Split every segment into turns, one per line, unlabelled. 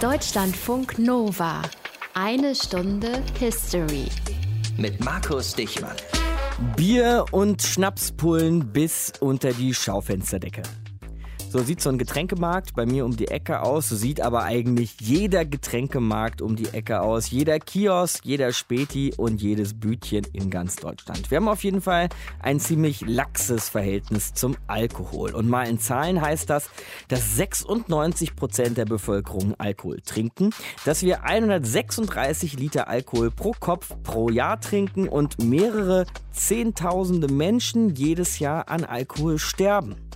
Deutschlandfunk Nova. Eine Stunde History.
Mit Markus Dichmann.
Bier und Schnapspullen bis unter die Schaufensterdecke. So sieht so ein Getränkemarkt bei mir um die Ecke aus. So sieht aber eigentlich jeder Getränkemarkt um die Ecke aus. Jeder Kiosk, jeder Späti und jedes Bütchen in ganz Deutschland. Wir haben auf jeden Fall ein ziemlich laxes Verhältnis zum Alkohol. Und mal in Zahlen heißt das, dass 96 Prozent der Bevölkerung Alkohol trinken, dass wir 136 Liter Alkohol pro Kopf pro Jahr trinken und mehrere Zehntausende Menschen jedes Jahr an Alkohol sterben.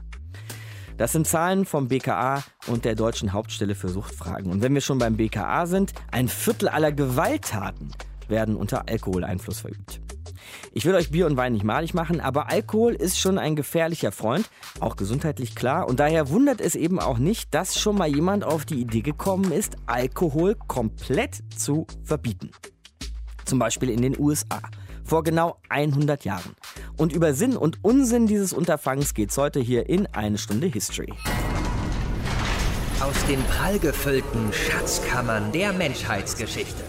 Das sind Zahlen vom BKA und der Deutschen Hauptstelle für Suchtfragen. Und wenn wir schon beim BKA sind, ein Viertel aller Gewalttaten werden unter Alkoholeinfluss verübt. Ich will euch Bier und Wein nicht malig machen, aber Alkohol ist schon ein gefährlicher Freund, auch gesundheitlich klar. Und daher wundert es eben auch nicht, dass schon mal jemand auf die Idee gekommen ist, Alkohol komplett zu verbieten. Zum Beispiel in den USA vor genau 100 Jahren. Und über Sinn und Unsinn dieses Unterfangs geht's heute hier in eine Stunde History.
Aus den prallgefüllten Schatzkammern der Menschheitsgeschichte.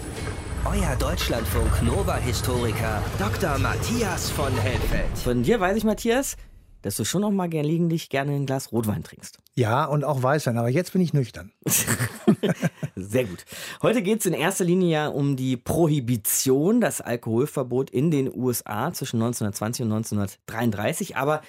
Euer Deutschlandfunk Nova-Historiker Dr. Matthias von Helfeld.
Von dir weiß ich, Matthias, dass du schon noch mal gelegentlich gerne ein Glas Rotwein trinkst.
Ja, und auch Weißwein, aber jetzt bin ich nüchtern.
Sehr gut. Heute geht es in erster Linie ja um die Prohibition, das Alkoholverbot in den USA zwischen 1920 und 1933. Aber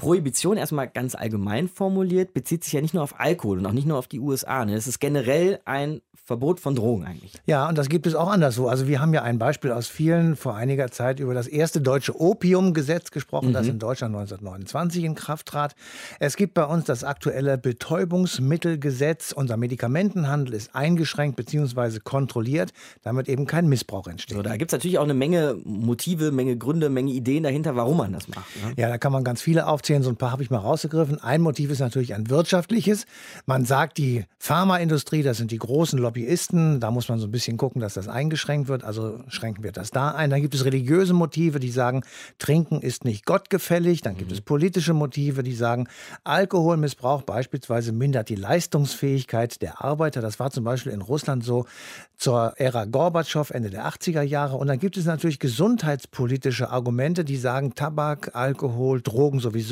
Prohibition erstmal ganz allgemein formuliert, bezieht sich ja nicht nur auf Alkohol und auch nicht nur auf die USA. Ne? Es ist generell ein Verbot von Drogen eigentlich.
Ja, und das gibt es auch anderswo. Also wir haben ja ein Beispiel aus vielen vor einiger Zeit über das erste deutsche Opiumgesetz gesprochen, mhm. das in Deutschland 1929 in Kraft trat. Es gibt bei uns das aktuelle Betäubungsmittelgesetz. Unser Medikamentenhandel ist eingeschränkt bzw. kontrolliert, damit eben kein Missbrauch entsteht.
So, da gibt es natürlich auch eine Menge Motive, Menge Gründe, Menge Ideen dahinter, warum man das macht.
Ne? Ja, da kann man ganz viele aufzählen. So ein paar habe ich mal rausgegriffen. Ein Motiv ist natürlich ein wirtschaftliches. Man sagt, die Pharmaindustrie, das sind die großen Lobby Lobbyisten. Da muss man so ein bisschen gucken, dass das eingeschränkt wird. Also schränken wir das da ein. Dann gibt es religiöse Motive, die sagen, Trinken ist nicht gottgefällig. Dann gibt es politische Motive, die sagen, Alkoholmissbrauch beispielsweise mindert die Leistungsfähigkeit der Arbeiter. Das war zum Beispiel in Russland so zur Ära Gorbatschow, Ende der 80er Jahre. Und dann gibt es natürlich gesundheitspolitische Argumente, die sagen, Tabak, Alkohol, Drogen sowieso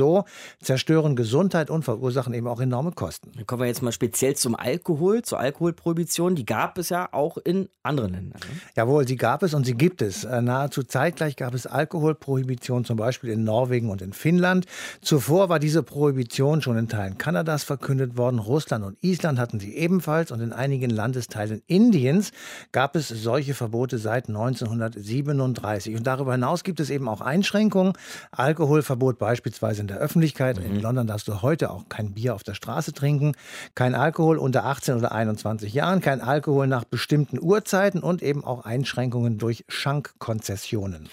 zerstören Gesundheit und verursachen eben auch enorme Kosten.
Dann kommen wir jetzt mal speziell zum Alkohol, zur Alkoholprohibition die gab es ja auch in anderen Ländern. Ne?
Jawohl, sie gab es und sie gibt es. Äh, nahezu zeitgleich gab es Alkoholprohibition, zum Beispiel in Norwegen und in Finnland. Zuvor war diese Prohibition schon in Teilen Kanadas verkündet worden. Russland und Island hatten sie ebenfalls und in einigen Landesteilen Indiens gab es solche Verbote seit 1937. Und darüber hinaus gibt es eben auch Einschränkungen. Alkoholverbot beispielsweise in der Öffentlichkeit. Mhm. In London darfst du heute auch kein Bier auf der Straße trinken, kein Alkohol unter 18 oder 21 Jahren, kein Alkohol nach bestimmten Uhrzeiten und eben auch Einschränkungen durch Schankkonzessionen.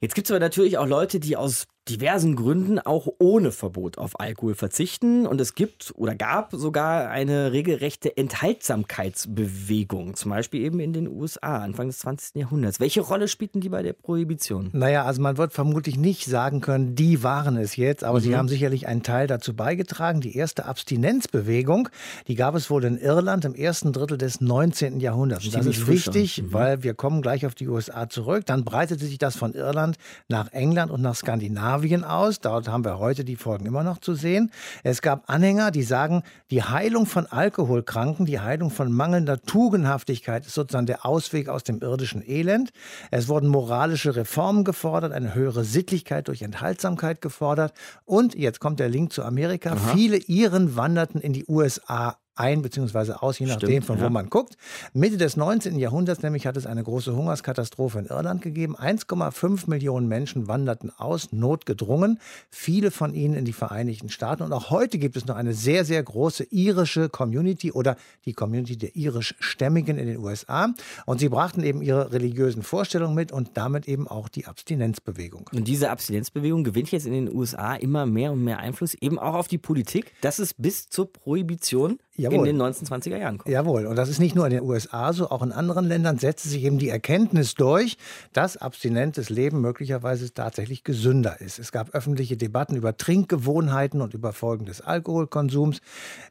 Jetzt gibt es aber natürlich auch Leute, die aus diversen Gründen auch ohne Verbot auf Alkohol verzichten. Und es gibt oder gab sogar eine regelrechte Enthaltsamkeitsbewegung, zum Beispiel eben in den USA Anfang des 20. Jahrhunderts. Welche Rolle spielten die bei der Prohibition?
Naja, also man wird vermutlich nicht sagen können, die waren es jetzt, aber mhm. sie haben sicherlich einen Teil dazu beigetragen. Die erste Abstinenzbewegung, die gab es wohl in Irland im ersten Drittel des 19. Jahrhunderts. Und das ist wichtig, mhm. weil wir kommen gleich auf die USA zurück. Dann breitete sich das von Irland nach England und nach Skandinavien Skandinavien aus. Dort haben wir heute die Folgen immer noch zu sehen. Es gab Anhänger, die sagen, die Heilung von Alkoholkranken, die Heilung von mangelnder Tugendhaftigkeit ist sozusagen der Ausweg aus dem irdischen Elend. Es wurden moralische Reformen gefordert, eine höhere Sittlichkeit durch Enthaltsamkeit gefordert. Und jetzt kommt der Link zu Amerika. Aha. Viele Iren wanderten in die USA ein bzw. aus, je nachdem, Stimmt, von wo ja. man guckt. Mitte des 19. Jahrhunderts nämlich hat es eine große Hungerskatastrophe in Irland gegeben. 1,5 Millionen Menschen wanderten aus, notgedrungen, viele von ihnen in die Vereinigten Staaten. Und auch heute gibt es noch eine sehr, sehr große irische Community oder die Community der irischstämmigen in den USA. Und sie brachten eben ihre religiösen Vorstellungen mit und damit eben auch die Abstinenzbewegung.
Und diese Abstinenzbewegung gewinnt jetzt in den USA immer mehr und mehr Einfluss, eben auch auf die Politik. Das ist bis zur Prohibition
ja,
Jawohl. in den 1920er Jahren
kommt. Jawohl, und das ist nicht nur in den USA so, auch in anderen Ländern setzt sich eben die Erkenntnis durch, dass abstinentes Leben möglicherweise tatsächlich gesünder ist. Es gab öffentliche Debatten über Trinkgewohnheiten und über Folgen des Alkoholkonsums.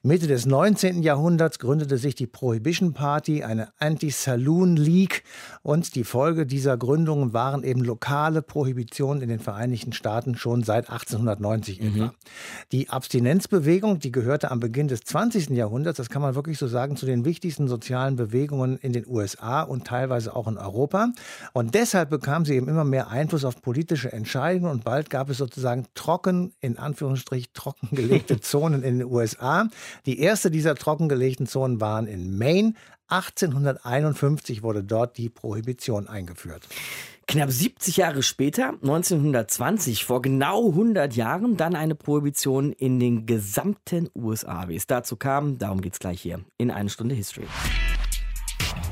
Mitte des 19. Jahrhunderts gründete sich die Prohibition Party, eine Anti-Saloon League und die Folge dieser Gründungen waren eben lokale Prohibitionen in den Vereinigten Staaten schon seit 1890 mhm. etwa. Die Abstinenzbewegung, die gehörte am Beginn des 20. Jahrhunderts, das kann man wirklich so sagen, zu den wichtigsten sozialen Bewegungen in den USA und teilweise auch in Europa. Und deshalb bekam sie eben immer mehr Einfluss auf politische Entscheidungen und bald gab es sozusagen trocken, in Anführungsstrich trockengelegte Zonen in den USA. Die erste dieser trockengelegten Zonen waren in Maine. 1851 wurde dort die Prohibition eingeführt.
Knapp 70 Jahre später, 1920, vor genau 100 Jahren, dann eine Prohibition in den gesamten USA. Wie es dazu kam, darum geht es gleich hier in eine Stunde History.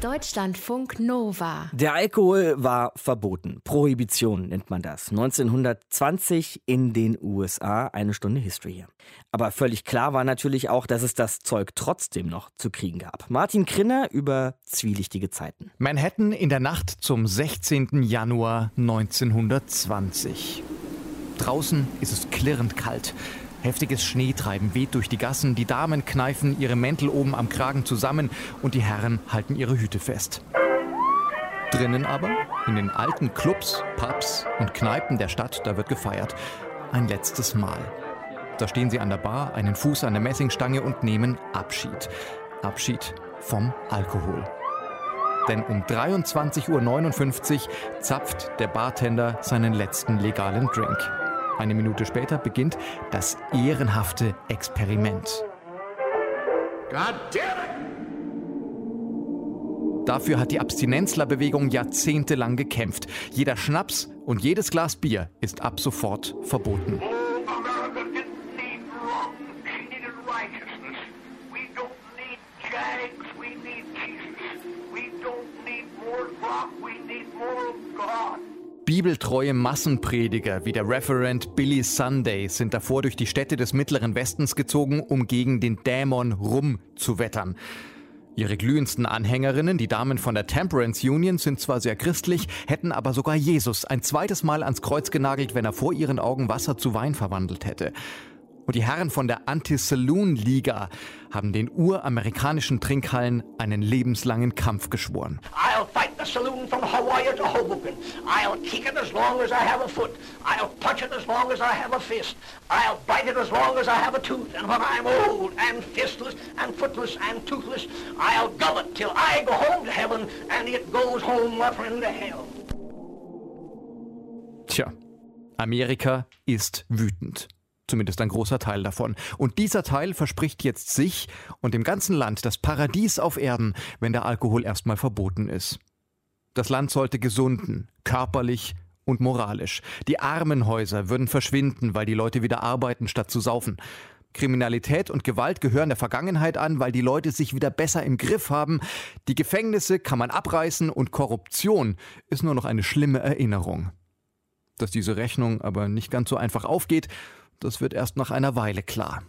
Deutschlandfunk Nova.
Der Alkohol war verboten. Prohibition nennt man das. 1920 in den USA. Eine Stunde History hier. Aber völlig klar war natürlich auch, dass es das Zeug trotzdem noch zu kriegen gab. Martin Krinner über zwielichtige Zeiten.
Manhattan in der Nacht zum 16. Januar 1920. Draußen ist es klirrend kalt. Heftiges Schneetreiben weht durch die Gassen, die Damen kneifen ihre Mäntel oben am Kragen zusammen und die Herren halten ihre Hüte fest. Drinnen aber, in den alten Clubs, Pubs und Kneipen der Stadt, da wird gefeiert. Ein letztes Mal. Da stehen sie an der Bar, einen Fuß an der Messingstange und nehmen Abschied. Abschied vom Alkohol. Denn um 23.59 Uhr zapft der Bartender seinen letzten legalen Drink. Eine Minute später beginnt das ehrenhafte Experiment. Dafür hat die Abstinenzlerbewegung jahrzehntelang gekämpft. Jeder Schnaps und jedes Glas Bier ist ab sofort verboten. Bibeltreue Massenprediger wie der Reverend Billy Sunday sind davor durch die Städte des Mittleren Westens gezogen, um gegen den Dämon Rum zu wettern. Ihre glühendsten Anhängerinnen, die Damen von der Temperance Union, sind zwar sehr christlich, hätten aber sogar Jesus ein zweites Mal ans Kreuz genagelt, wenn er vor ihren Augen Wasser zu Wein verwandelt hätte. Und die Herren von der Anti-Saloon-Liga haben den uramerikanischen Trinkhallen einen lebenslangen Kampf geschworen. I'll fight the saloon from Hawaii to Hoboken. I'll kick it as long as I have a foot. I'll punch it as long as I have a fist. I'll bite it as long as I have a tooth. And when I'm old and fistless and footless and toothless, I'll gum it till I go home to heaven and it goes home, my friend, to hell. Tja, Amerika ist wütend. Zumindest ein großer Teil davon. Und dieser Teil verspricht jetzt sich und dem ganzen Land das Paradies auf Erden, wenn der Alkohol erstmal verboten ist. Das Land sollte gesunden, körperlich und moralisch. Die Armenhäuser würden verschwinden, weil die Leute wieder arbeiten, statt zu saufen. Kriminalität und Gewalt gehören der Vergangenheit an, weil die Leute sich wieder besser im Griff haben. Die Gefängnisse kann man abreißen und Korruption ist nur noch eine schlimme Erinnerung. Dass diese Rechnung aber nicht ganz so einfach aufgeht, das wird erst nach einer Weile klar.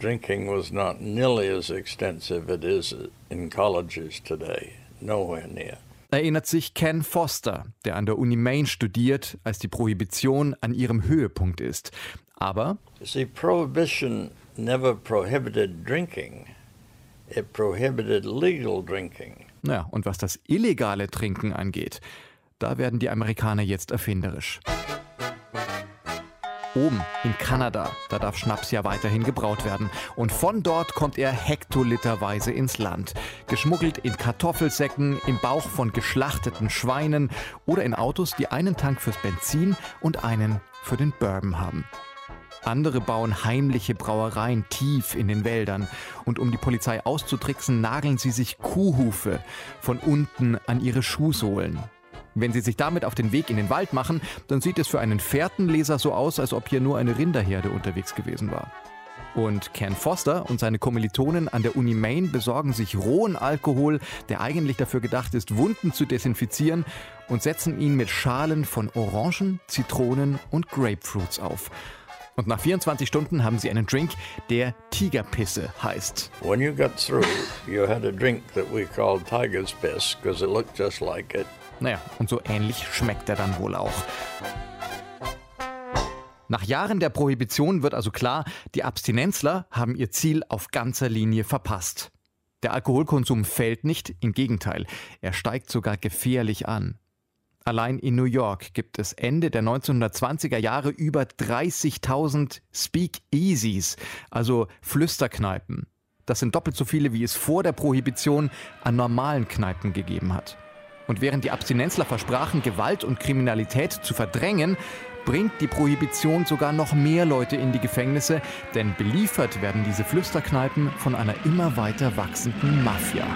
Drinking was not nearly as extensive it is in colleges today. Nowhere near. Erinnert sich Ken Foster, der an der Uni Maine studiert, als die Prohibition an ihrem Höhepunkt ist. Aber
See, prohibition never prohibited drinking. It prohibited legal drinking.
Ja, und was das illegale Trinken angeht, da werden die Amerikaner jetzt erfinderisch. Oben in Kanada, da darf Schnaps ja weiterhin gebraut werden. Und von dort kommt er hektoliterweise ins Land. Geschmuggelt in Kartoffelsäcken, im Bauch von geschlachteten Schweinen oder in Autos, die einen Tank fürs Benzin und einen für den Bourbon haben. Andere bauen heimliche Brauereien tief in den Wäldern. Und um die Polizei auszutricksen, nageln sie sich Kuhhufe von unten an ihre Schuhsohlen. Wenn Sie sich damit auf den Weg in den Wald machen, dann sieht es für einen Fährtenleser so aus, als ob hier nur eine Rinderherde unterwegs gewesen war. Und Ken Foster und seine Kommilitonen an der Uni Maine besorgen sich rohen Alkohol, der eigentlich dafür gedacht ist, Wunden zu desinfizieren, und setzen ihn mit Schalen von Orangen, Zitronen und Grapefruits auf. Und nach 24 Stunden haben sie einen Drink, der Tigerpisse heißt.
When you got through, you had a drink that we called tiger's piss because it looked just like it.
Naja, und so ähnlich schmeckt er dann wohl auch. Nach Jahren der Prohibition wird also klar, die Abstinenzler haben ihr Ziel auf ganzer Linie verpasst. Der Alkoholkonsum fällt nicht, im Gegenteil, er steigt sogar gefährlich an. Allein in New York gibt es Ende der 1920er Jahre über 30.000 Speakeasies, also Flüsterkneipen. Das sind doppelt so viele, wie es vor der Prohibition an normalen Kneipen gegeben hat. Und während die Abstinenzler versprachen, Gewalt und Kriminalität zu verdrängen, bringt die Prohibition sogar noch mehr Leute in die Gefängnisse, denn beliefert werden diese Flüsterkneipen von einer immer weiter wachsenden Mafia.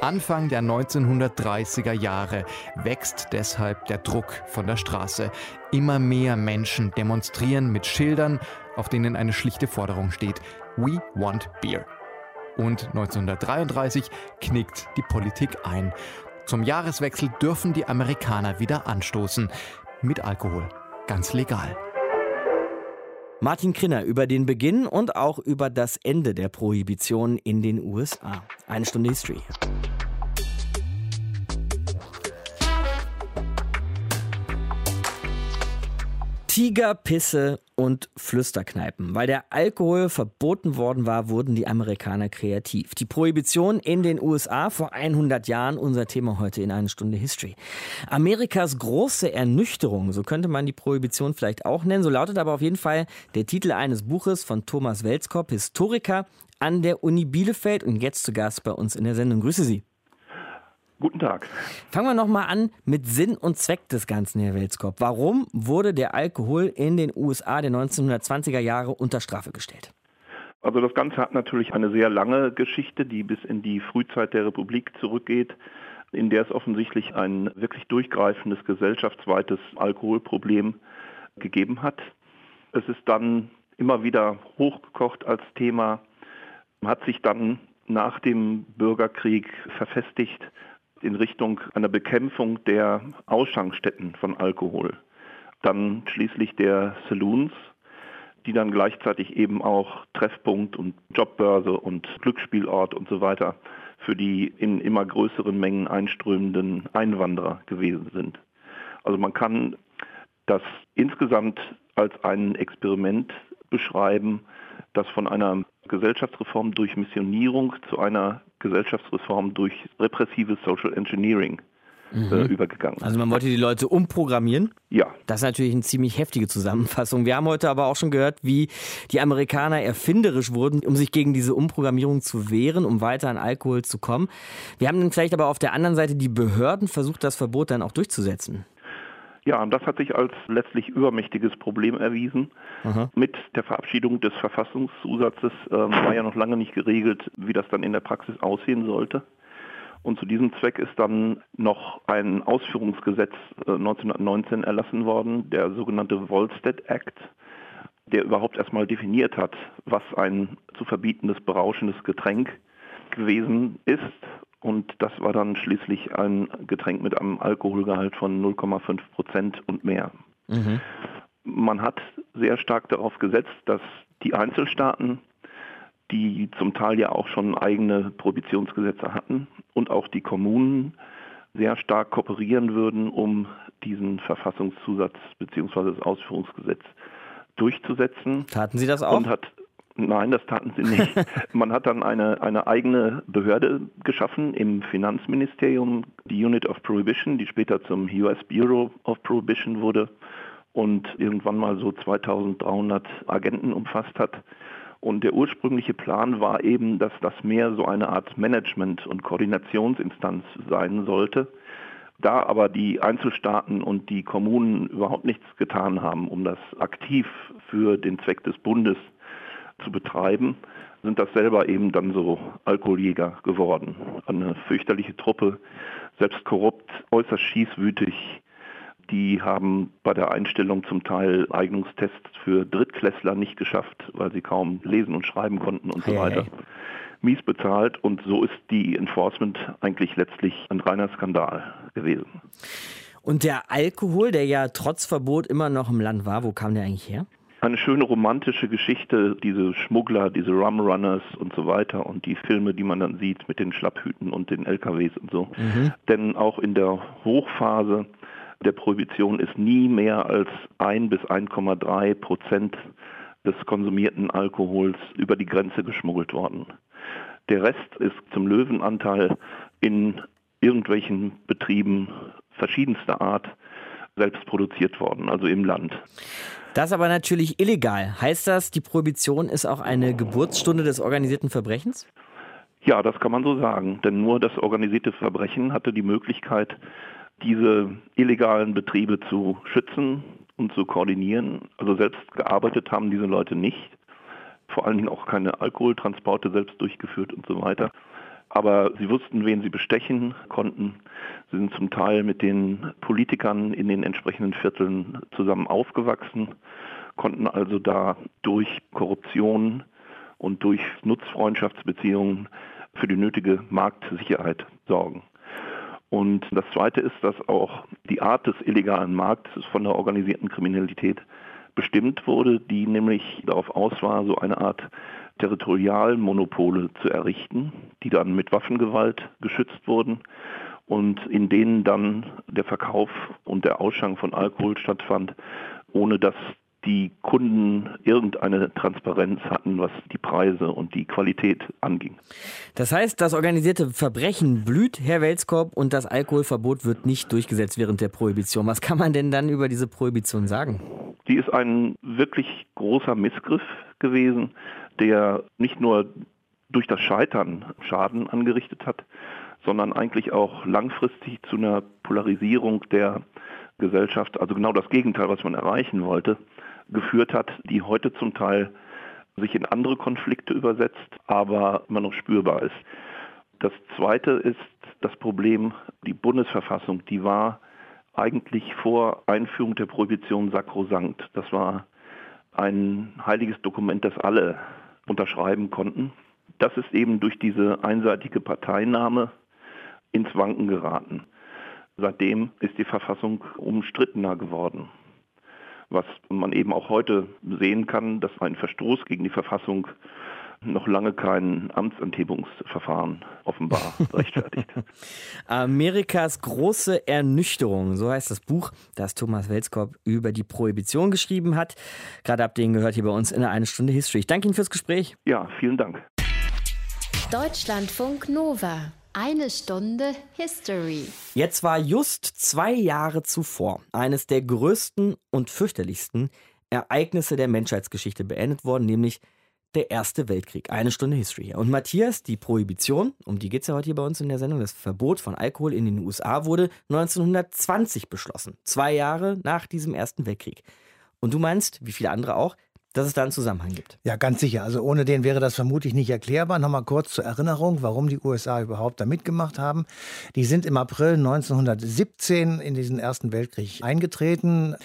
Anfang der 1930er Jahre wächst deshalb der Druck von der Straße. Immer mehr Menschen demonstrieren mit Schildern, auf denen eine schlichte Forderung steht. We want beer. Und 1933 knickt die Politik ein. Zum Jahreswechsel dürfen die Amerikaner wieder anstoßen. Mit Alkohol. Ganz legal.
Martin Krinner über den Beginn und auch über das Ende der Prohibition in den USA. Eine Stunde History. Tigerpisse und Flüsterkneipen. Weil der Alkohol verboten worden war, wurden die Amerikaner kreativ. Die Prohibition in den USA vor 100 Jahren, unser Thema heute in einer Stunde History. Amerikas große Ernüchterung, so könnte man die Prohibition vielleicht auch nennen. So lautet aber auf jeden Fall der Titel eines Buches von Thomas Welskop, Historiker an der Uni Bielefeld und jetzt zu Gast bei uns in der Sendung. Grüße Sie.
Guten Tag.
Fangen wir nochmal an mit Sinn und Zweck des Ganzen, Herr Welskop. Warum wurde der Alkohol in den USA der 1920er Jahre unter Strafe gestellt?
Also das Ganze hat natürlich eine sehr lange Geschichte, die bis in die Frühzeit der Republik zurückgeht, in der es offensichtlich ein wirklich durchgreifendes gesellschaftsweites Alkoholproblem gegeben hat. Es ist dann immer wieder hochgekocht als Thema, hat sich dann nach dem Bürgerkrieg verfestigt in Richtung einer Bekämpfung der Ausschankstätten von Alkohol. Dann schließlich der Saloons, die dann gleichzeitig eben auch Treffpunkt und Jobbörse und Glücksspielort und so weiter für die in immer größeren Mengen einströmenden Einwanderer gewesen sind. Also man kann das insgesamt als ein Experiment beschreiben, das von einer Gesellschaftsreform durch Missionierung zu einer Gesellschaftsreform durch repressives Social Engineering äh, mhm. übergegangen.
Also man wollte die Leute umprogrammieren?
Ja.
Das ist natürlich eine ziemlich heftige Zusammenfassung. Wir haben heute aber auch schon gehört, wie die Amerikaner erfinderisch wurden, um sich gegen diese Umprogrammierung zu wehren, um weiter an Alkohol zu kommen. Wir haben dann vielleicht aber auf der anderen Seite die Behörden versucht, das Verbot dann auch durchzusetzen.
Ja, und das hat sich als letztlich übermächtiges Problem erwiesen. Aha. Mit der Verabschiedung des Verfassungszusatzes ähm, war ja noch lange nicht geregelt, wie das dann in der Praxis aussehen sollte. Und zu diesem Zweck ist dann noch ein Ausführungsgesetz äh, 1919 erlassen worden, der sogenannte Volstead Act, der überhaupt erstmal definiert hat, was ein zu verbietendes berauschendes Getränk gewesen ist und das war dann schließlich ein Getränk mit einem Alkoholgehalt von 0,5 Prozent und mehr. Mhm. Man hat sehr stark darauf gesetzt, dass die Einzelstaaten, die zum Teil ja auch schon eigene Prohibitionsgesetze hatten, und auch die Kommunen sehr stark kooperieren würden, um diesen Verfassungszusatz bzw. das Ausführungsgesetz durchzusetzen.
Taten Sie das auch?
Und hat Nein, das taten sie nicht. Man hat dann eine, eine eigene Behörde geschaffen im Finanzministerium, die Unit of Prohibition, die später zum US Bureau of Prohibition wurde und irgendwann mal so 2300 Agenten umfasst hat. Und der ursprüngliche Plan war eben, dass das mehr so eine Art Management- und Koordinationsinstanz sein sollte. Da aber die Einzelstaaten und die Kommunen überhaupt nichts getan haben, um das aktiv für den Zweck des Bundes zu betreiben, sind das selber eben dann so Alkoholjäger geworden. Eine fürchterliche Truppe, selbst korrupt, äußerst schießwütig. Die haben bei der Einstellung zum Teil Eignungstests für Drittklässler nicht geschafft, weil sie kaum lesen und schreiben konnten und so weiter. mies bezahlt und so ist die Enforcement eigentlich letztlich ein reiner Skandal gewesen.
Und der Alkohol, der ja trotz Verbot immer noch im Land war, wo kam der eigentlich her?
Eine schöne romantische Geschichte, diese Schmuggler, diese Rumrunners und so weiter und die Filme, die man dann sieht mit den Schlapphüten und den LKWs und so. Mhm. Denn auch in der Hochphase der Prohibition ist nie mehr als 1 bis 1,3 Prozent des konsumierten Alkohols über die Grenze geschmuggelt worden. Der Rest ist zum Löwenanteil in irgendwelchen Betrieben verschiedenster Art selbst produziert worden, also im Land.
Das aber natürlich illegal. Heißt das, die Prohibition ist auch eine Geburtsstunde des organisierten Verbrechens?
Ja, das kann man so sagen. Denn nur das organisierte Verbrechen hatte die Möglichkeit, diese illegalen Betriebe zu schützen und zu koordinieren. Also selbst gearbeitet haben diese Leute nicht. Vor allen Dingen auch keine Alkoholtransporte selbst durchgeführt und so weiter. Aber sie wussten, wen sie bestechen konnten. Sie sind zum Teil mit den Politikern in den entsprechenden Vierteln zusammen aufgewachsen, konnten also da durch Korruption und durch Nutzfreundschaftsbeziehungen für die nötige Marktsicherheit sorgen. Und das Zweite ist, dass auch die Art des illegalen Marktes von der organisierten Kriminalität bestimmt wurde, die nämlich darauf aus war, so eine Art Territorialmonopole zu errichten, die dann mit Waffengewalt geschützt wurden und in denen dann der Verkauf und der Ausschank von Alkohol stattfand, ohne dass die Kunden irgendeine Transparenz hatten, was die Preise und die Qualität anging.
Das heißt, das organisierte Verbrechen blüht, Herr Welskop, und das Alkoholverbot wird nicht durchgesetzt während der Prohibition. Was kann man denn dann über diese Prohibition sagen?
Die ist ein wirklich großer Missgriff gewesen, der nicht nur durch das Scheitern Schaden angerichtet hat, sondern eigentlich auch langfristig zu einer Polarisierung der Gesellschaft, also genau das Gegenteil, was man erreichen wollte, geführt hat, die heute zum Teil sich in andere Konflikte übersetzt, aber immer noch spürbar ist. Das Zweite ist das Problem, die Bundesverfassung, die war eigentlich vor Einführung der Prohibition sakrosankt. Das war ein heiliges Dokument, das alle unterschreiben konnten. Das ist eben durch diese einseitige Parteinahme ins Wanken geraten. Seitdem ist die Verfassung umstrittener geworden. Was man eben auch heute sehen kann, dass ein Verstoß gegen die Verfassung noch lange kein Amtsenthebungsverfahren offenbar rechtfertigt.
Amerikas große Ernüchterung, so heißt das Buch, das Thomas Welskop über die Prohibition geschrieben hat. Gerade ihr ihn gehört hier bei uns in der Eine Stunde History. Ich danke Ihnen fürs Gespräch.
Ja, vielen Dank.
Deutschlandfunk Nova. Eine Stunde History.
Jetzt war just zwei Jahre zuvor eines der größten und fürchterlichsten Ereignisse der Menschheitsgeschichte beendet worden, nämlich der Erste Weltkrieg. Eine Stunde History Und Matthias, die Prohibition, um die geht es ja heute hier bei uns in der Sendung, das Verbot von Alkohol in den USA wurde 1920 beschlossen. Zwei Jahre nach diesem Ersten Weltkrieg. Und du meinst, wie viele andere auch, dass es da einen Zusammenhang gibt.
Ja, ganz sicher. Also ohne den wäre das vermutlich nicht erklärbar. Nochmal kurz zur Erinnerung, warum die USA überhaupt da mitgemacht haben. Die sind im April 1917 in diesen Ersten Weltkrieg eingetreten.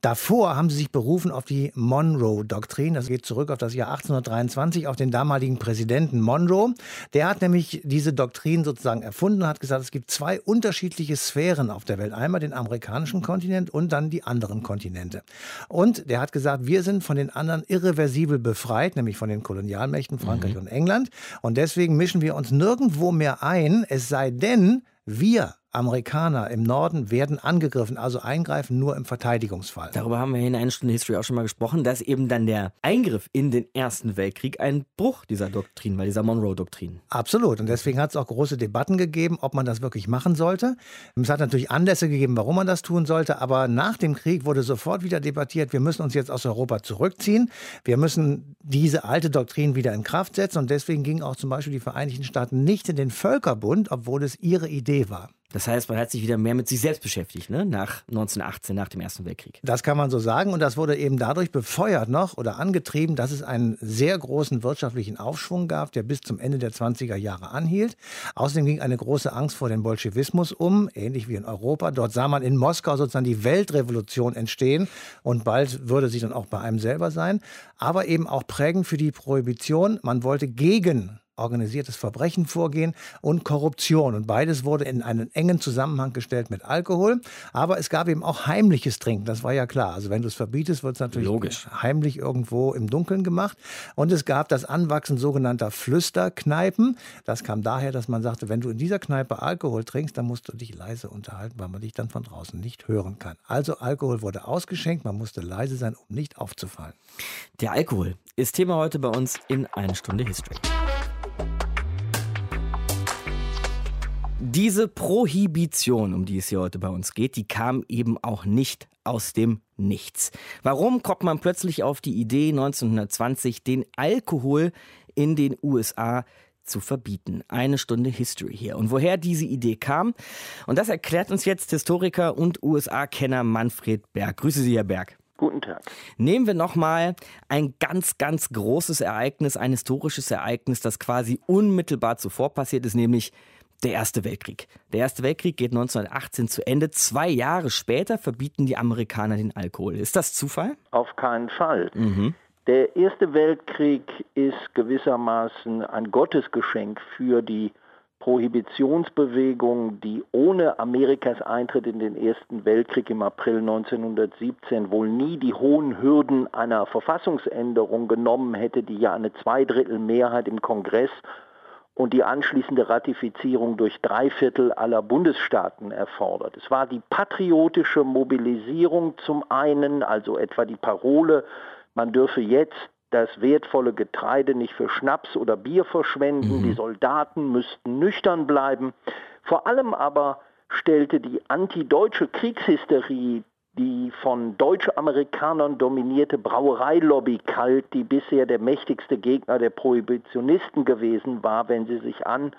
Davor haben sie sich berufen auf die Monroe-Doktrin. Das geht zurück auf das Jahr 1823, auf den damaligen Präsidenten Monroe. Der hat nämlich diese Doktrin sozusagen erfunden und hat gesagt, es gibt zwei unterschiedliche Sphären auf der Welt. Einmal den amerikanischen Kontinent und dann die anderen Kontinente. Und der hat gesagt, wir sind von den anderen irreversibel befreit, nämlich von den Kolonialmächten Frankreich mhm. und England. Und deswegen mischen wir uns nirgendwo mehr ein, es sei denn, wir Amerikaner im Norden werden angegriffen, also eingreifen nur im Verteidigungsfall.
Darüber haben wir in einer Stunde History auch schon mal gesprochen, dass eben dann der Eingriff in den Ersten Weltkrieg ein Bruch dieser Doktrin war, dieser Monroe-Doktrin.
Absolut. Und deswegen hat es auch große Debatten gegeben, ob man das wirklich machen sollte. Es hat natürlich Anlässe gegeben, warum man das tun sollte. Aber nach dem Krieg wurde sofort wieder debattiert, wir müssen uns jetzt aus Europa zurückziehen. Wir müssen diese alte Doktrin wieder in Kraft setzen. Und deswegen gingen auch zum Beispiel die Vereinigten Staaten nicht in den Völkerbund, obwohl es ihre Idee war.
Das heißt, man hat sich wieder mehr mit sich selbst beschäftigt, ne? nach 1918, nach dem Ersten Weltkrieg.
Das kann man so sagen. Und das wurde eben dadurch befeuert noch oder angetrieben, dass es einen sehr großen wirtschaftlichen Aufschwung gab, der bis zum Ende der 20er Jahre anhielt. Außerdem ging eine große Angst vor dem Bolschewismus um, ähnlich wie in Europa. Dort sah man in Moskau sozusagen die Weltrevolution entstehen. Und bald würde sie dann auch bei einem selber sein. Aber eben auch prägend für die Prohibition. Man wollte gegen organisiertes Verbrechen vorgehen und Korruption. Und beides wurde in einen engen Zusammenhang gestellt mit Alkohol. Aber es gab eben auch heimliches Trinken, das war ja klar. Also wenn du es verbietest, wird es natürlich Logisch. heimlich irgendwo im Dunkeln gemacht. Und es gab das Anwachsen sogenannter Flüsterkneipen. Das kam daher, dass man sagte, wenn du in dieser Kneipe Alkohol trinkst, dann musst du dich leise unterhalten, weil man dich dann von draußen nicht hören kann. Also Alkohol wurde ausgeschenkt, man musste leise sein, um nicht aufzufallen.
Der Alkohol ist Thema heute bei uns in Eine Stunde History. Diese Prohibition, um die es hier heute bei uns geht, die kam eben auch nicht aus dem Nichts. Warum kommt man plötzlich auf die Idee, 1920 den Alkohol in den USA zu verbieten. Eine Stunde History hier. Und woher diese Idee kam, und das erklärt uns jetzt Historiker und USA-Kenner Manfred Berg. Grüße Sie, Herr Berg.
Guten Tag.
Nehmen wir nochmal ein ganz, ganz großes Ereignis, ein historisches Ereignis, das quasi unmittelbar zuvor passiert ist, nämlich der Erste Weltkrieg. Der Erste Weltkrieg geht 1918 zu Ende. Zwei Jahre später verbieten die Amerikaner den Alkohol. Ist das Zufall?
Auf keinen Fall. Mhm. Der Erste Weltkrieg ist gewissermaßen ein Gottesgeschenk für die Prohibitionsbewegung, die ohne Amerikas Eintritt in den Ersten Weltkrieg im April 1917 wohl nie die hohen Hürden einer Verfassungsänderung genommen hätte, die ja eine Zweidrittelmehrheit im Kongress und die anschließende Ratifizierung durch drei Viertel aller Bundesstaaten erfordert. Es war die patriotische Mobilisierung zum einen, also etwa die Parole, man dürfe jetzt das wertvolle Getreide nicht für Schnaps oder Bier verschwenden, mhm. die Soldaten müssten nüchtern bleiben. Vor allem aber stellte die antideutsche Kriegshysterie die von Deutsch-Amerikanern dominierte Brauereilobby kalt, die bisher der mächtigste Gegner der Prohibitionisten gewesen war, wenn sie sich an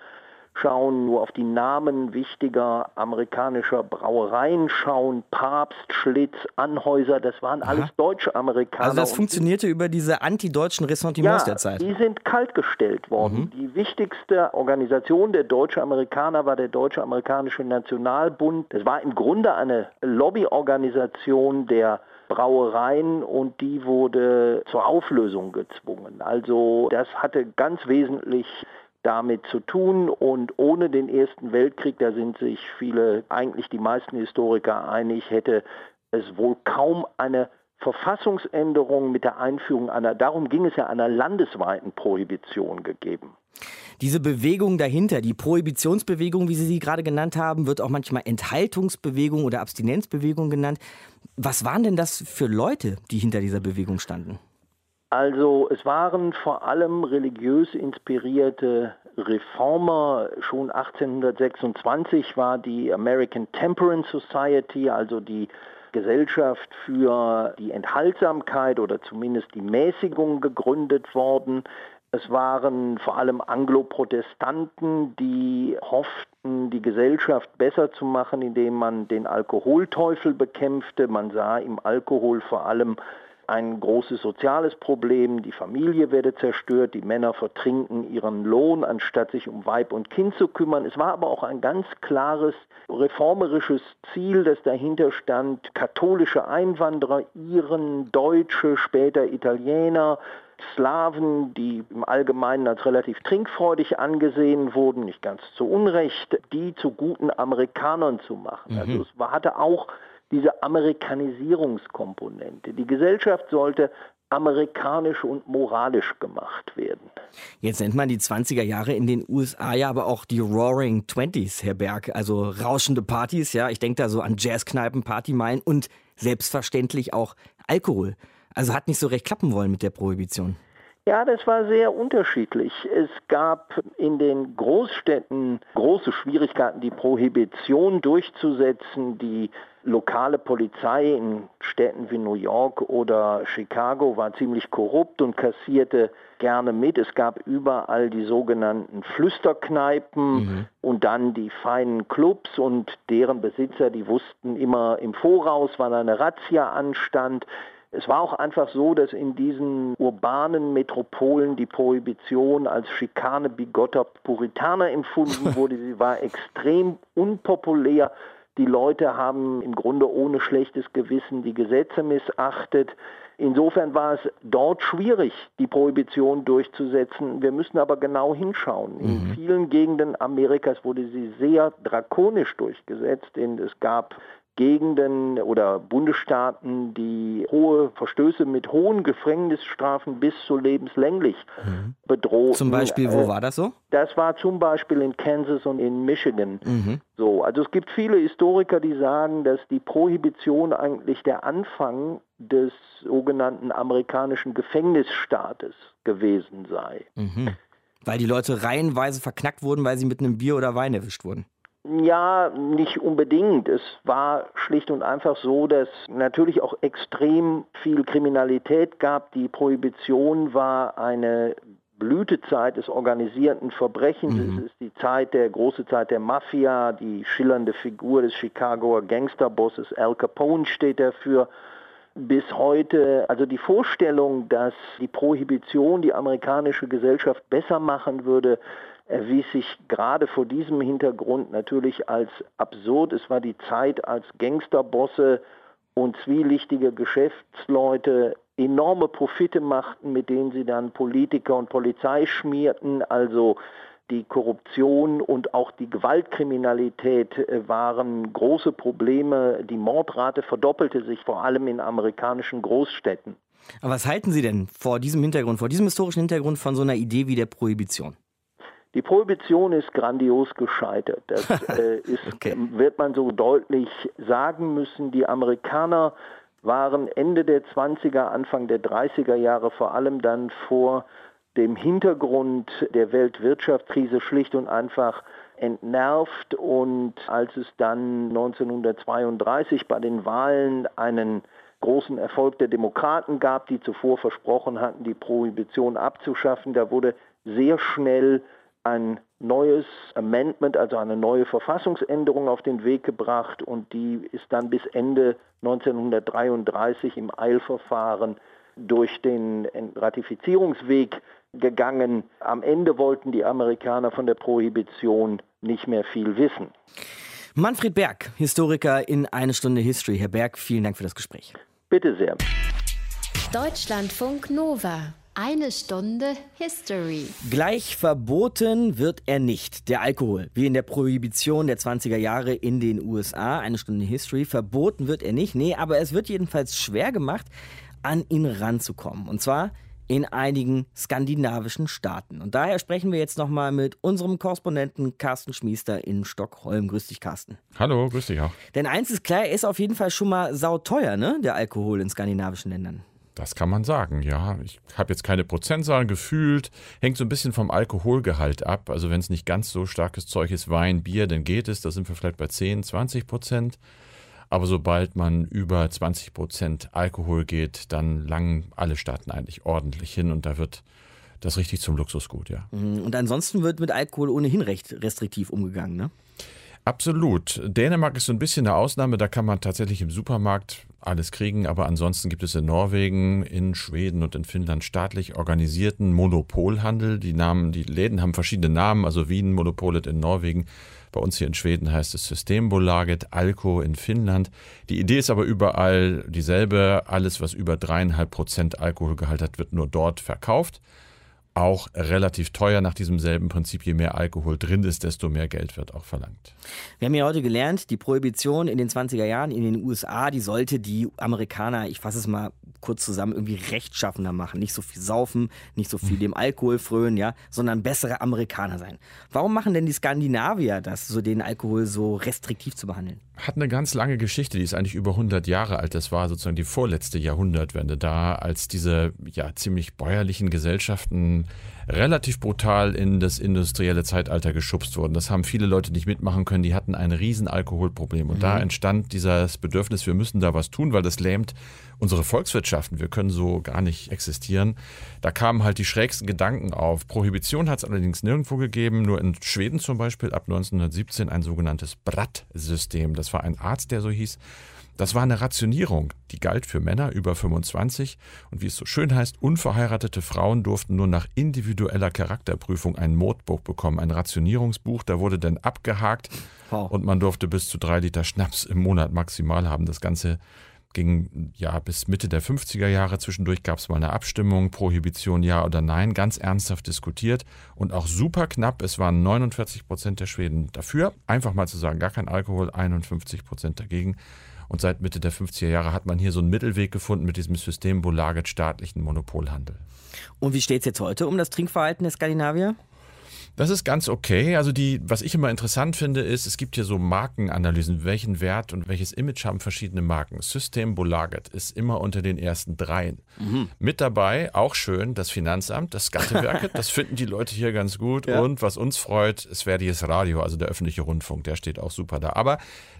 schauen, nur auf die Namen wichtiger amerikanischer Brauereien schauen, Papst, Schlitz, Anhäuser, das waren alles deutsche Amerikaner.
Also das funktionierte über diese antideutschen Ressentiments
ja,
der Zeit.
die sind kaltgestellt worden. Mhm. Die wichtigste Organisation der deutschen Amerikaner war der Deutsche Amerikanische Nationalbund. Das war im Grunde eine Lobbyorganisation der Brauereien und die wurde zur Auflösung gezwungen. Also das hatte ganz wesentlich damit zu tun. Und ohne den Ersten Weltkrieg, da sind sich viele, eigentlich die meisten Historiker einig, hätte es wohl kaum eine Verfassungsänderung mit der Einführung einer, darum ging es ja, einer landesweiten Prohibition gegeben.
Diese Bewegung dahinter, die Prohibitionsbewegung, wie Sie sie gerade genannt haben, wird auch manchmal Enthaltungsbewegung oder Abstinenzbewegung genannt. Was waren denn das für Leute, die hinter dieser Bewegung standen?
Also es waren vor allem religiös inspirierte Reformer. Schon 1826 war die American Temperance Society, also die Gesellschaft für die Enthaltsamkeit oder zumindest die Mäßigung gegründet worden. Es waren vor allem Anglo-Protestanten, die hofften, die Gesellschaft besser zu machen, indem man den Alkoholteufel bekämpfte. Man sah im Alkohol vor allem ein großes soziales Problem, die Familie werde zerstört, die Männer vertrinken ihren Lohn, anstatt sich um Weib und Kind zu kümmern. Es war aber auch ein ganz klares reformerisches Ziel, das dahinter stand, katholische Einwanderer, Iren, Deutsche, später Italiener, Slawen, die im Allgemeinen als relativ trinkfreudig angesehen wurden, nicht ganz zu Unrecht, die zu guten Amerikanern zu machen. Mhm. Also es hatte auch diese Amerikanisierungskomponente. Die Gesellschaft sollte amerikanisch und moralisch gemacht werden.
Jetzt nennt man die 20er Jahre in den USA ja aber auch die Roaring Twenties, Herr Berg. Also rauschende Partys, ja. Ich denke da so an Jazzkneipen, Partymeilen und selbstverständlich auch Alkohol. Also hat nicht so recht klappen wollen mit der Prohibition.
Ja, das war sehr unterschiedlich. Es gab in den Großstädten große Schwierigkeiten, die Prohibition durchzusetzen. Die lokale Polizei in Städten wie New York oder Chicago war ziemlich korrupt und kassierte gerne mit. Es gab überall die sogenannten Flüsterkneipen mhm. und dann die feinen Clubs und deren Besitzer, die wussten immer im Voraus, wann eine Razzia anstand. Es war auch einfach so, dass in diesen urbanen Metropolen die Prohibition als Schikane bigotter Puritaner empfunden wurde. Sie war extrem unpopulär. Die Leute haben im Grunde ohne schlechtes Gewissen die Gesetze missachtet. Insofern war es dort schwierig, die Prohibition durchzusetzen. Wir müssen aber genau hinschauen. In mhm. vielen Gegenden Amerikas wurde sie sehr drakonisch durchgesetzt. Es gab Gegenden oder Bundesstaaten, die hohe Verstöße mit hohen Gefängnisstrafen bis zu lebenslänglich mhm. bedrohen.
Zum Beispiel, wo äh, war das so?
Das war zum Beispiel in Kansas und in Michigan. Mhm. So, also es gibt viele Historiker, die sagen, dass die Prohibition eigentlich der Anfang des sogenannten amerikanischen Gefängnisstaates gewesen sei.
Mhm. Weil die Leute reihenweise verknackt wurden, weil sie mit einem Bier oder Wein erwischt wurden.
Ja, nicht unbedingt. Es war schlicht und einfach so, dass natürlich auch extrem viel Kriminalität gab. Die Prohibition war eine Blütezeit des organisierten Verbrechens. Mhm. Es ist die Zeit der große Zeit der Mafia, die schillernde Figur des Chicagoer Gangsterbosses Al Capone steht dafür. Bis heute, also die Vorstellung, dass die Prohibition die amerikanische Gesellschaft besser machen würde, erwies sich gerade vor diesem Hintergrund natürlich als absurd. Es war die Zeit, als Gangsterbosse und zwielichtige Geschäftsleute enorme Profite machten, mit denen sie dann Politiker und Polizei schmierten. Also die Korruption und auch die Gewaltkriminalität äh, waren große Probleme. Die Mordrate verdoppelte sich vor allem in amerikanischen Großstädten.
Aber was halten Sie denn vor diesem Hintergrund, vor diesem historischen Hintergrund von so einer Idee wie der Prohibition?
Die Prohibition ist grandios gescheitert. Das äh, ist, okay. wird man so deutlich sagen müssen. Die Amerikaner waren Ende der 20er, Anfang der 30er Jahre vor allem dann vor dem Hintergrund der Weltwirtschaftskrise schlicht und einfach entnervt und als es dann 1932 bei den Wahlen einen großen Erfolg der Demokraten gab, die zuvor versprochen hatten, die Prohibition abzuschaffen, da wurde sehr schnell ein neues Amendment, also eine neue Verfassungsänderung auf den Weg gebracht und die ist dann bis Ende 1933 im Eilverfahren durch den Ratifizierungsweg gegangen. Am Ende wollten die Amerikaner von der Prohibition nicht mehr viel wissen.
Manfred Berg, Historiker in Eine Stunde History. Herr Berg, vielen Dank für das Gespräch.
Bitte sehr.
Deutschlandfunk Nova. Eine Stunde History.
Gleich verboten wird er nicht, der Alkohol, wie in der Prohibition der 20er Jahre in den USA. Eine Stunde History. Verboten wird er nicht, nee, aber es wird jedenfalls schwer gemacht, an ihn ranzukommen. Und zwar in einigen skandinavischen Staaten. Und daher sprechen wir jetzt nochmal mit unserem Korrespondenten Carsten Schmiester in Stockholm. Grüß dich, Carsten.
Hallo, grüß dich auch.
Denn eins ist klar, er ist auf jeden Fall schon mal sauteuer, ne? Der Alkohol in skandinavischen Ländern.
Das kann man sagen, ja. Ich habe jetzt keine Prozentzahlen gefühlt. Hängt so ein bisschen vom Alkoholgehalt ab. Also wenn es nicht ganz so starkes Zeug ist, Wein, Bier, dann geht es. Da sind wir vielleicht bei 10, 20 Prozent. Aber sobald man über 20 Prozent Alkohol geht, dann langen alle Staaten eigentlich ordentlich hin und da wird das richtig zum Luxusgut, ja.
Mhm. Und ansonsten wird mit Alkohol ohnehin recht restriktiv umgegangen, ne?
Absolut. Dänemark ist so ein bisschen eine Ausnahme. Da kann man tatsächlich im Supermarkt alles kriegen, aber ansonsten gibt es in Norwegen, in Schweden und in Finnland staatlich organisierten Monopolhandel. Die Namen, die Läden haben verschiedene Namen, also Wien Monopolet in Norwegen. Bei uns hier in Schweden heißt es Systembolaget, Alko in Finnland. Die Idee ist aber überall dieselbe. Alles, was über dreieinhalb Prozent Alkoholgehalt hat, wird nur dort verkauft auch relativ teuer nach diesem selben Prinzip. Je mehr Alkohol drin ist, desto mehr Geld wird auch verlangt.
Wir haben ja heute gelernt, die Prohibition in den 20er Jahren in den USA, die sollte die Amerikaner, ich fasse es mal kurz zusammen, irgendwie rechtschaffender machen. Nicht so viel saufen, nicht so viel dem Alkohol frönen, ja, sondern bessere Amerikaner sein. Warum machen denn die Skandinavier das, so den Alkohol so restriktiv zu behandeln?
Hat eine ganz lange Geschichte, die ist eigentlich über 100 Jahre alt. Das war sozusagen die vorletzte Jahrhundertwende da, als diese ja ziemlich bäuerlichen Gesellschaften relativ brutal in das industrielle Zeitalter geschubst wurden. Das haben viele Leute nicht mitmachen können. Die hatten ein riesen Alkoholproblem. Und mhm. da entstand dieses Bedürfnis, wir müssen da was tun, weil das lähmt unsere Volkswirtschaften. Wir können so gar nicht existieren. Da kamen halt die schrägsten Gedanken auf. Prohibition hat es allerdings nirgendwo gegeben. Nur in Schweden zum Beispiel ab 1917 ein sogenanntes Bratt-System. Das war ein Arzt, der so hieß. Das war eine Rationierung, die galt für Männer über 25 und wie es so schön heißt, unverheiratete Frauen durften nur nach individueller Charakterprüfung ein Mordbuch bekommen, ein Rationierungsbuch, da wurde dann abgehakt wow. und man durfte bis zu drei Liter Schnaps im Monat maximal haben. Das Ganze ging ja bis Mitte der 50er Jahre. Zwischendurch gab es mal eine Abstimmung, Prohibition ja oder nein, ganz ernsthaft diskutiert und auch super knapp. Es waren 49 Prozent der Schweden dafür. Einfach mal zu sagen, gar kein Alkohol, 51 Prozent dagegen. Und seit Mitte der 50er Jahre hat man hier so einen Mittelweg gefunden mit diesem Systembolaget staatlichen Monopolhandel.
Und wie steht es jetzt heute um das Trinkverhalten der Skandinavier?
Das ist ganz okay. Also die, was ich immer interessant finde, ist, es gibt hier so Markenanalysen, welchen Wert und welches Image haben verschiedene Marken. Systembolaget ist immer unter den ersten dreien. Mhm. Mit dabei, auch schön, das Finanzamt, das Skattewerket, das finden die Leute hier ganz gut. Ja. Und was uns freut, es wäre dieses Radio, also der öffentliche Rundfunk, der steht auch super da. Aber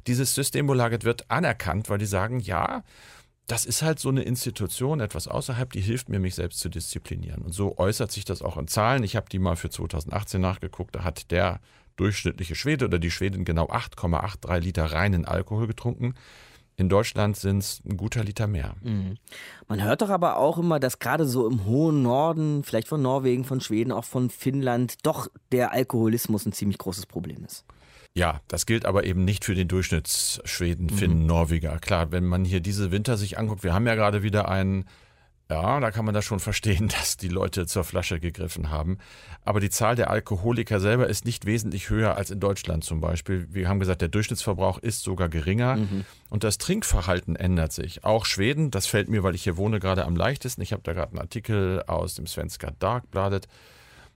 dieses Systembolaget wird anerkannt, weil die sagen, ja, das ist halt so eine Institution, etwas außerhalb, die hilft mir, mich selbst zu disziplinieren. Und so äußert sich das auch in Zahlen. Ich habe die mal für 2018 nachgeguckt. Da hat der durchschnittliche Schwede oder die Schwedin genau 8,83 Liter reinen Alkohol getrunken. In Deutschland sind es ein guter Liter mehr. Mhm.
Man hört doch aber auch immer, dass gerade so im hohen Norden, vielleicht von Norwegen, von Schweden, auch von Finnland, doch der Alkoholismus ein ziemlich großes Problem ist.
Ja, das gilt aber eben nicht für den Durchschnittsschweden, Finnen, mhm. Norweger. Klar, wenn man hier diese Winter sich anguckt, wir haben ja gerade wieder einen, ja, da kann man das schon verstehen, dass die Leute zur Flasche gegriffen haben. Aber die Zahl der Alkoholiker selber ist nicht wesentlich höher als in Deutschland zum Beispiel. Wir haben gesagt, der Durchschnittsverbrauch ist sogar geringer mhm. und das Trinkverhalten ändert sich. Auch Schweden, das fällt mir, weil ich hier wohne, gerade am leichtesten. Ich habe da gerade einen Artikel aus dem Svenska Darkbladet.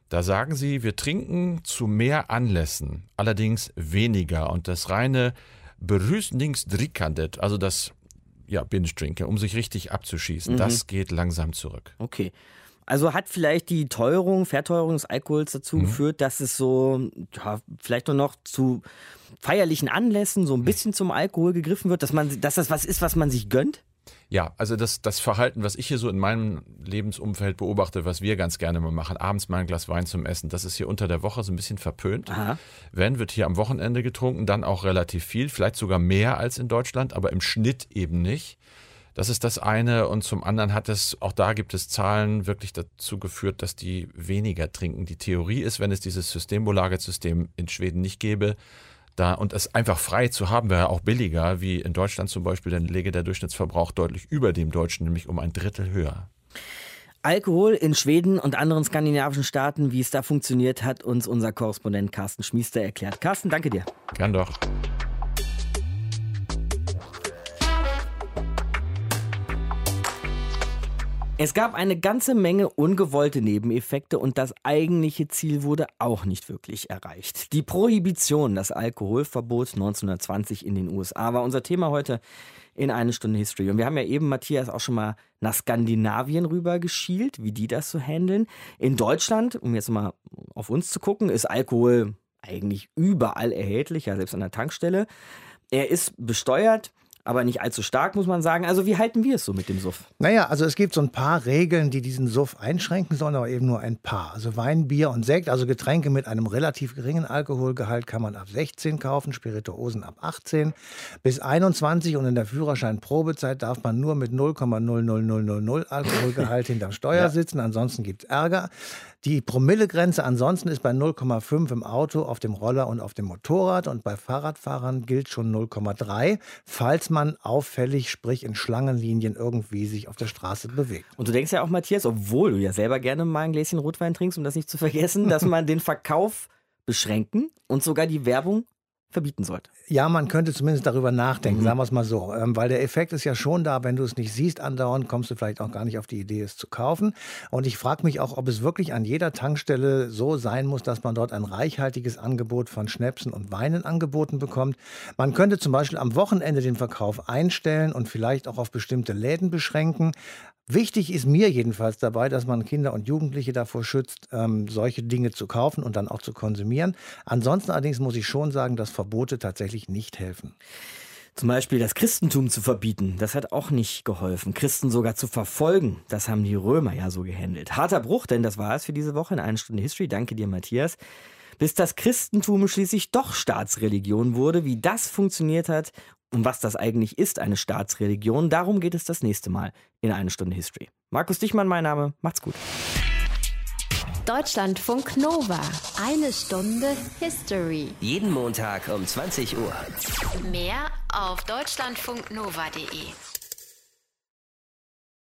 Da sagen sie, wir trinken zu mehr Anlässen, allerdings weniger. Und das reine Berüsningsdrickandet, also das ja, Binge-Drinken, um sich richtig abzuschießen, mhm. das geht langsam zurück.
Okay. Also hat vielleicht die Teuerung, Verteuerung des Alkohols dazu mhm. geführt, dass es so, ja, vielleicht nur noch zu feierlichen Anlässen so ein bisschen zum Alkohol gegriffen wird, dass man, dass das was ist, was man sich gönnt?
Ja, also das, das Verhalten, was ich hier so in meinem Lebensumfeld beobachte, was wir ganz gerne mal machen, abends mal ein Glas Wein zum Essen, das ist hier unter der Woche so ein bisschen verpönt. Aha. Wenn, wird hier am Wochenende getrunken, dann auch relativ viel, vielleicht sogar mehr als in Deutschland, aber im Schnitt eben nicht. Das ist das eine. Und zum anderen hat es, auch da gibt es Zahlen, wirklich dazu geführt, dass die weniger trinken. Die Theorie ist, wenn es dieses Systembolaget-System in Schweden nicht gäbe, da und es einfach frei zu haben, wäre auch billiger, wie in Deutschland zum Beispiel, dann läge der Durchschnittsverbrauch deutlich über dem deutschen, nämlich um ein Drittel höher.
Alkohol in Schweden und anderen skandinavischen Staaten, wie es da funktioniert, hat uns unser Korrespondent Carsten Schmiester erklärt. Carsten, danke dir.
Gern doch.
Es gab eine ganze Menge ungewollte Nebeneffekte und das eigentliche Ziel wurde auch nicht wirklich erreicht. Die Prohibition, das Alkoholverbot 1920 in den USA war unser Thema heute in eine Stunde History. Und wir haben ja eben, Matthias, auch schon mal nach Skandinavien rüber geschielt, wie die das so handeln. In Deutschland, um jetzt mal auf uns zu gucken, ist Alkohol eigentlich überall erhältlich, ja selbst an der Tankstelle. Er ist besteuert aber nicht allzu stark, muss man sagen. Also wie halten wir es so mit dem Suff?
Naja, also es gibt so ein paar Regeln, die diesen Suff einschränken sollen, aber eben nur ein paar. Also Wein, Bier und Sekt, also Getränke mit einem relativ geringen Alkoholgehalt kann man ab 16 kaufen, Spirituosen ab 18 bis 21 und in der Führerscheinprobezeit darf man nur mit 0,00000 Alkoholgehalt hinterm Steuer ja. sitzen, ansonsten gibt es Ärger. Die Promillegrenze ansonsten ist bei 0,5 im Auto, auf dem Roller und auf dem Motorrad und bei Fahrradfahrern gilt schon 0,3, falls man auffällig, sprich in Schlangenlinien irgendwie sich auf der Straße bewegt.
Und du denkst ja auch, Matthias, obwohl du ja selber gerne mal ein Gläschen Rotwein trinkst, um das nicht zu vergessen, dass man den Verkauf beschränken und sogar die Werbung verbieten sollte.
Ja, man könnte zumindest darüber nachdenken, mhm. sagen wir es mal so. Ähm, weil der Effekt ist ja schon da, wenn du es nicht siehst andauernd, kommst du vielleicht auch gar nicht auf die Idee, es zu kaufen. Und ich frage mich auch, ob es wirklich an jeder Tankstelle so sein muss, dass man dort ein reichhaltiges Angebot von Schnäpsen und Weinen angeboten bekommt. Man könnte zum Beispiel am Wochenende den Verkauf einstellen und vielleicht auch auf bestimmte Läden beschränken. Wichtig ist mir jedenfalls dabei, dass man Kinder und Jugendliche davor schützt, ähm, solche Dinge zu kaufen und dann auch zu konsumieren. Ansonsten allerdings muss ich schon sagen, dass Verbote tatsächlich nicht helfen.
Zum Beispiel das Christentum zu verbieten, das hat auch nicht geholfen. Christen sogar zu verfolgen, das haben die Römer ja so gehandelt. Harter Bruch, denn das war es für diese Woche in einer Stunde History. Danke dir, Matthias. Bis das Christentum schließlich doch Staatsreligion wurde, wie das funktioniert hat und was das eigentlich ist, eine Staatsreligion, darum geht es das nächste Mal in eine Stunde History. Markus Dichmann, mein Name. Macht's gut.
Deutschlandfunk Nova. Eine Stunde History.
Jeden Montag um 20 Uhr.
Mehr auf deutschlandfunknova.de.